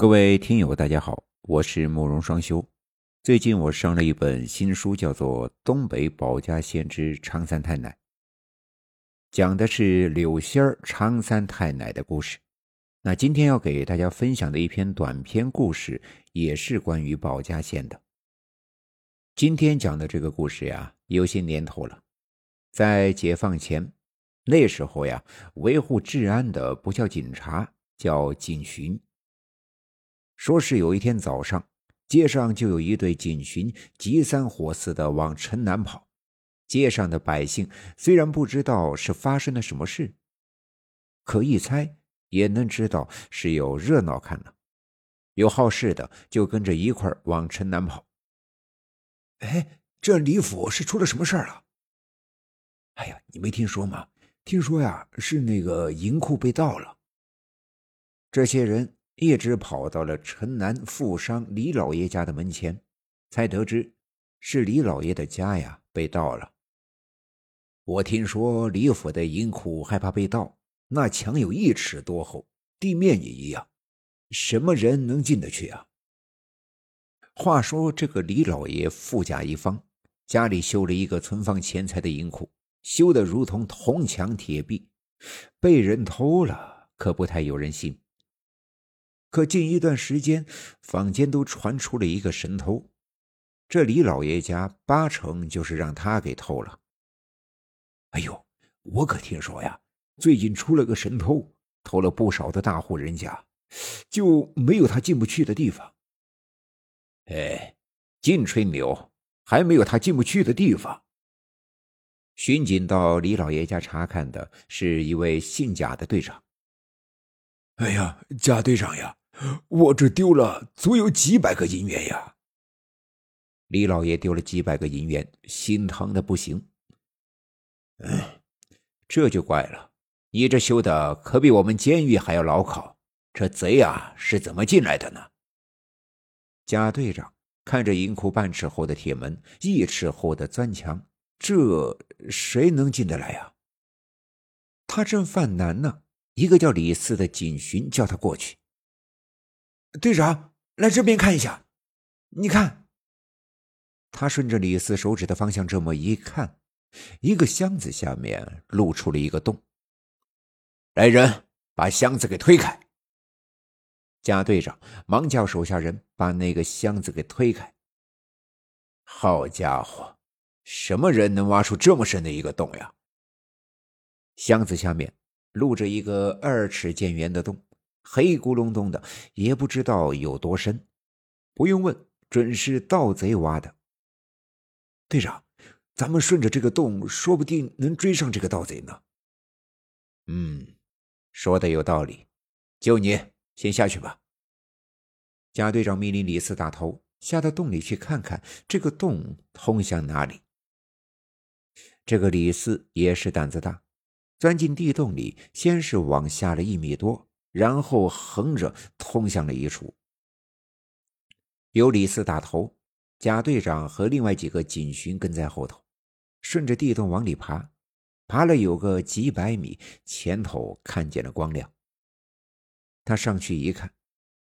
各位听友，大家好，我是慕容双修。最近我上了一本新书，叫做《东北保家县之常三太奶》，讲的是柳仙儿、常三太奶的故事。那今天要给大家分享的一篇短篇故事，也是关于保家县的。今天讲的这个故事呀，有些年头了，在解放前，那时候呀，维护治安的不叫警察，叫警巡。说是有一天早上，街上就有一队警巡急三火四的往城南跑。街上的百姓虽然不知道是发生了什么事，可一猜也能知道是有热闹看了。有好事的就跟着一块往城南跑。哎，这李府是出了什么事儿了？哎呀，你没听说吗？听说呀，是那个银库被盗了。这些人。一直跑到了城南富商李老爷家的门前，才得知是李老爷的家呀被盗了。我听说李府的银库害怕被盗，那墙有一尺多厚，地面也一样，什么人能进得去啊？话说这个李老爷富甲一方，家里修了一个存放钱财的银库，修得如同铜墙铁壁，被人偷了可不太有人信。可近一段时间，坊间都传出了一个神偷，这李老爷家八成就是让他给偷了。哎呦，我可听说呀，最近出了个神偷，偷了不少的大户人家，就没有他进不去的地方。哎，净吹牛，还没有他进不去的地方。巡警到李老爷家查看的是一位姓贾的队长。哎呀，贾队长呀！我这丢了足有几百个银元呀！李老爷丢了几百个银元，心疼的不行。哎，这就怪了，你这修的可比我们监狱还要牢靠。这贼啊是怎么进来的呢？贾队长看着银库半尺厚的铁门，一尺厚的砖墙，这谁能进得来呀？他正犯难呢，一个叫李四的警巡叫他过去。队长，来这边看一下。你看，他顺着李四手指的方向这么一看，一个箱子下面露出了一个洞。来人，把箱子给推开。贾队长忙叫手下人把那个箱子给推开。好家伙，什么人能挖出这么深的一个洞呀？箱子下面露着一个二尺见圆的洞。黑咕隆咚的，也不知道有多深。不用问，准是盗贼挖的。队长，咱们顺着这个洞，说不定能追上这个盗贼呢。嗯，说的有道理。就你先下去吧。贾队长命令李四大头下到洞里去看看，这个洞通向哪里。这个李四也是胆子大，钻进地洞里，先是往下了一米多。然后横着通向了一处，有李四打头，贾队长和另外几个警巡跟在后头，顺着地洞往里爬，爬了有个几百米，前头看见了光亮。他上去一看，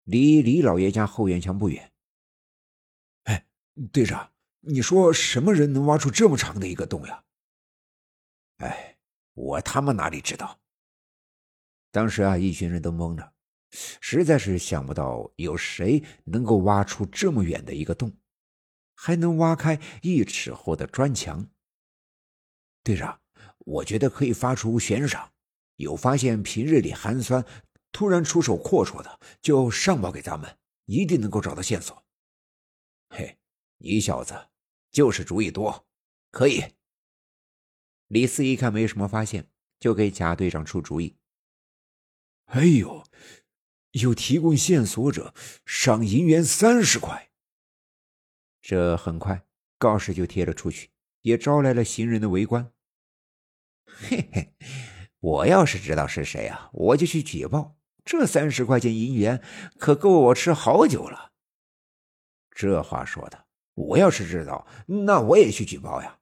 离李老爷家后院墙不远。哎，队长，你说什么人能挖出这么长的一个洞呀？哎，我他妈哪里知道。当时啊，一群人都懵了，实在是想不到有谁能够挖出这么远的一个洞，还能挖开一尺厚的砖墙。队长，我觉得可以发出悬赏，有发现平日里寒酸，突然出手阔绰的，就上报给咱们，一定能够找到线索。嘿，你小子就是主意多，可以。李四一看没什么发现，就给贾队长出主意。哎呦，有提供线索者赏银元三十块。这很快告示就贴了出去，也招来了行人的围观。嘿嘿，我要是知道是谁啊，我就去举报。这三十块钱银元可够我吃好久了。这话说的，我要是知道，那我也去举报呀。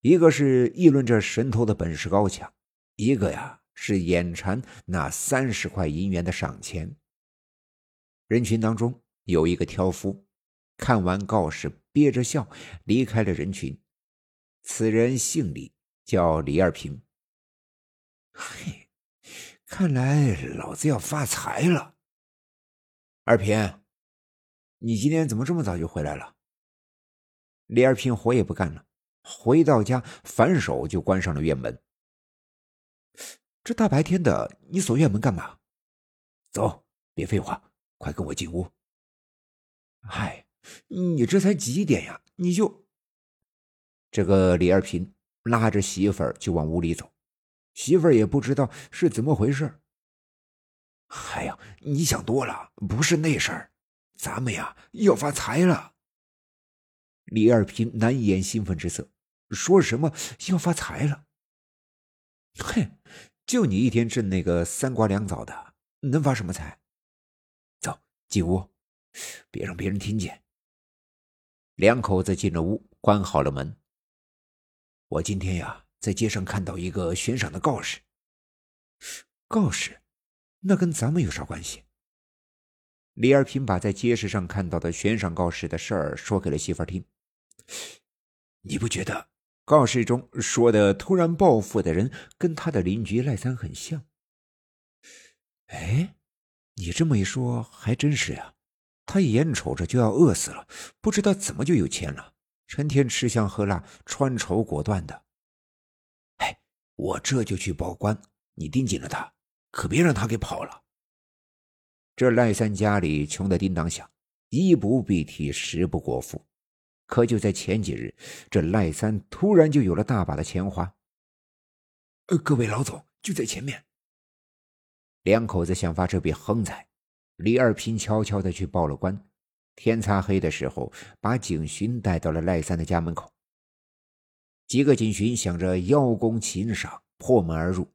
一个是议论这神偷的本事高强，一个呀。是眼馋那三十块银元的赏钱。人群当中有一个挑夫，看完告示，憋着笑离开了人群。此人姓李，叫李二平。嘿，看来老子要发财了。二平，你今天怎么这么早就回来了？李二平活也不干了，回到家反手就关上了院门。这大白天的，你锁院门干嘛？走，别废话，快跟我进屋。嗨，你这才几点呀？你就……这个李二平拉着媳妇儿就往屋里走，媳妇儿也不知道是怎么回事。哎呀，你想多了，不是那事儿，咱们呀要发财了。李二平难掩兴奋之色，说什么要发财了？哼！就你一天挣那个三瓜两枣的，能发什么财？走进屋，别让别人听见。两口子进了屋，关好了门。我今天呀，在街上看到一个悬赏的告示。告示？那跟咱们有啥关系？李二平把在街市上看到的悬赏告示的事儿说给了媳妇儿听。你不觉得？告示中说的突然暴富的人跟他的邻居赖三很像。哎，你这么一说还真是呀，他眼瞅着就要饿死了，不知道怎么就有钱了，成天吃香喝辣，穿绸裹缎的。哎，我这就去报官，你盯紧了他，可别让他给跑了。这赖三家里穷的叮当响，衣不蔽体，食不果腹。可就在前几日，这赖三突然就有了大把的钱花。呃，各位老总就在前面。两口子想发这笔横财，李二平悄悄的去报了官。天擦黑的时候，把警巡带到了赖三的家门口。几个警巡想着邀功请赏，破门而入。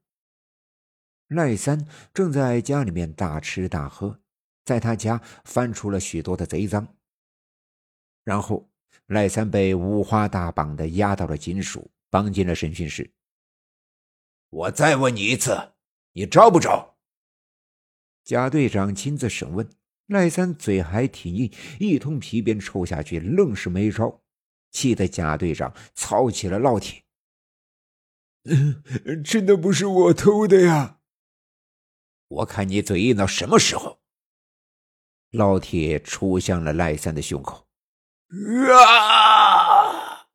赖三正在家里面大吃大喝，在他家翻出了许多的贼赃，然后。赖三被五花大绑的押到了警署，绑进了审讯室。我再问你一次，你招不招？贾队长亲自审问，赖三嘴还挺硬，一通皮鞭抽下去，愣是没招，气得贾队长操起了烙铁。真的不是我偷的呀！我看你嘴硬到什么时候？烙铁戳向了赖三的胸口。啊！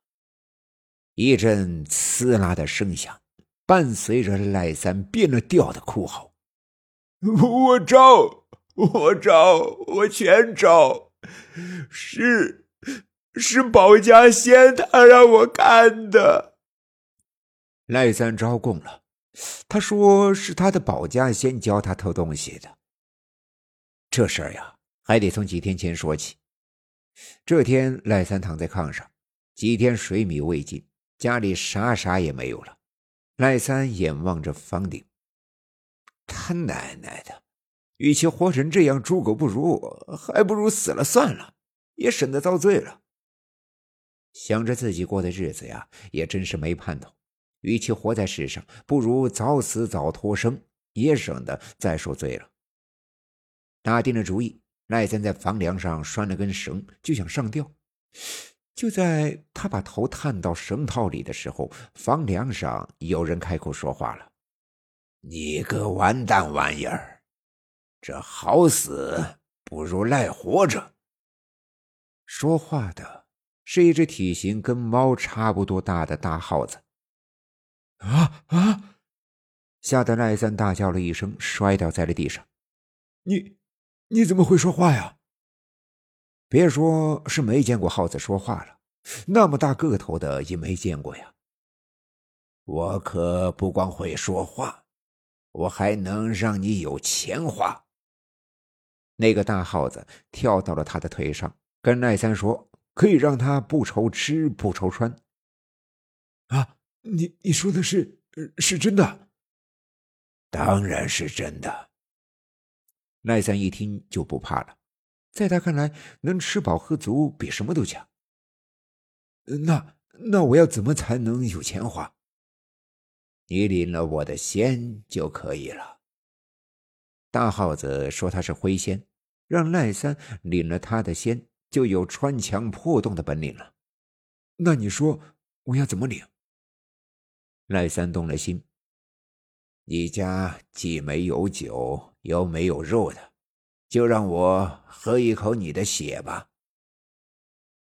一阵刺啦的声响，伴随着赖三变了调的哭嚎：“ 我招，我招，我全招！是，是保家仙他让我干的。”赖三招供了，他说是他的保家仙教他偷东西的。这事儿呀，还得从几天前说起。这天，赖三躺在炕上，几天水米未进，家里啥啥也没有了。赖三眼望着房顶，他奶奶的，与其活成这样猪狗不如，还不如死了算了，也省得遭罪了。想着自己过的日子呀，也真是没盼头。与其活在世上，不如早死早脱生，也省得再受罪了。打定了主意。赖三在房梁上拴了根绳，就想上吊。就在他把头探到绳套里的时候，房梁上有人开口说话了：“你个完蛋玩意儿，这好死不如赖活着。”说话的是一只体型跟猫差不多大的大耗子。啊啊！吓得赖三大叫了一声，摔倒在了地上。你。你怎么会说话呀？别说是没见过耗子说话了，那么大个头的也没见过呀。我可不光会说话，我还能让你有钱花。那个大耗子跳到了他的腿上，跟赖三说：“可以让他不愁吃不愁穿。”啊，你你说的是是真的？当然是真的。赖三一听就不怕了，在他看来，能吃饱喝足比什么都强。那那我要怎么才能有钱花？你领了我的仙就可以了。大耗子说他是灰仙，让赖三领了他的仙，就有穿墙破洞的本领了。那你说我要怎么领？赖三动了心。你家既没有酒，又没有肉的，就让我喝一口你的血吧。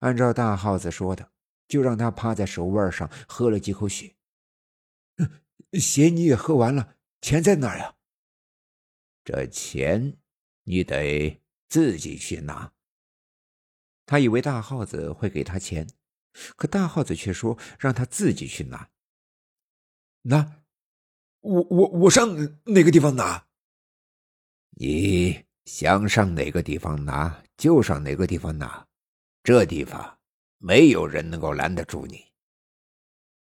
按照大耗子说的，就让他趴在手腕上喝了几口血。血你也喝完了，钱在哪儿呀？这钱你得自己去拿。他以为大耗子会给他钱，可大耗子却说让他自己去拿。拿？我我我上哪个地方拿？你想上哪个地方拿就上哪个地方拿，这地方没有人能够拦得住你。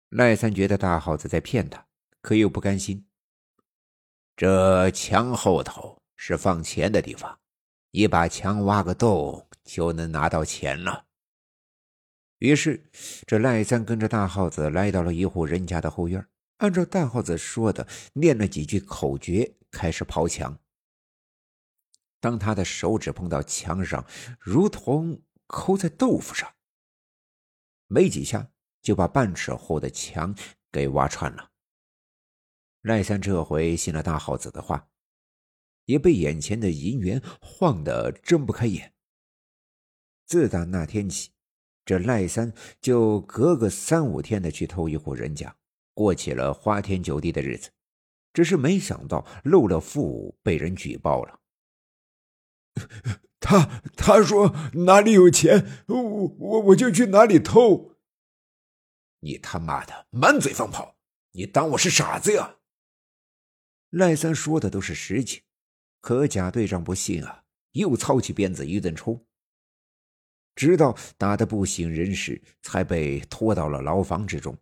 赖三觉得大耗子在骗他，可又不甘心。这墙后头是放钱的地方，你把墙挖个洞，就能拿到钱了。于是，这赖三跟着大耗子来到了一户人家的后院，按照大耗子说的，念了几句口诀，开始刨墙。当他的手指碰到墙上，如同抠在豆腐上，没几下就把半尺厚的墙给挖穿了。赖三这回信了大耗子的话，也被眼前的银元晃得睁不开眼。自打那天起，这赖三就隔个三五天的去偷一户人家，过起了花天酒地的日子。只是没想到漏了富，被人举报了。他他说哪里有钱，我我我就去哪里偷。你他妈的满嘴放炮！你当我是傻子呀？赖三说的都是实情，可贾队长不信啊，又操起鞭子一顿抽，直到打得不省人事，才被拖到了牢房之中。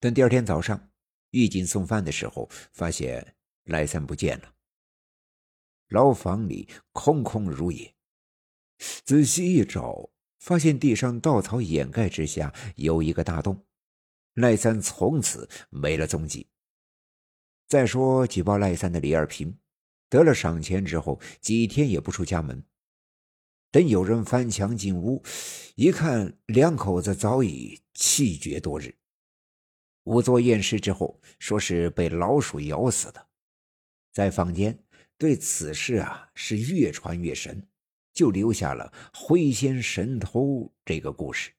等第二天早上，狱警送饭的时候，发现赖三不见了。牢房里空空如也，仔细一找，发现地上稻草掩盖之下有一个大洞，赖三从此没了踪迹。再说举报赖三的李二平，得了赏钱之后，几天也不出家门。等有人翻墙进屋，一看两口子早已气绝多日。仵作验尸之后，说是被老鼠咬死的。在坊间对此事啊是越传越神，就留下了“灰仙神偷”这个故事。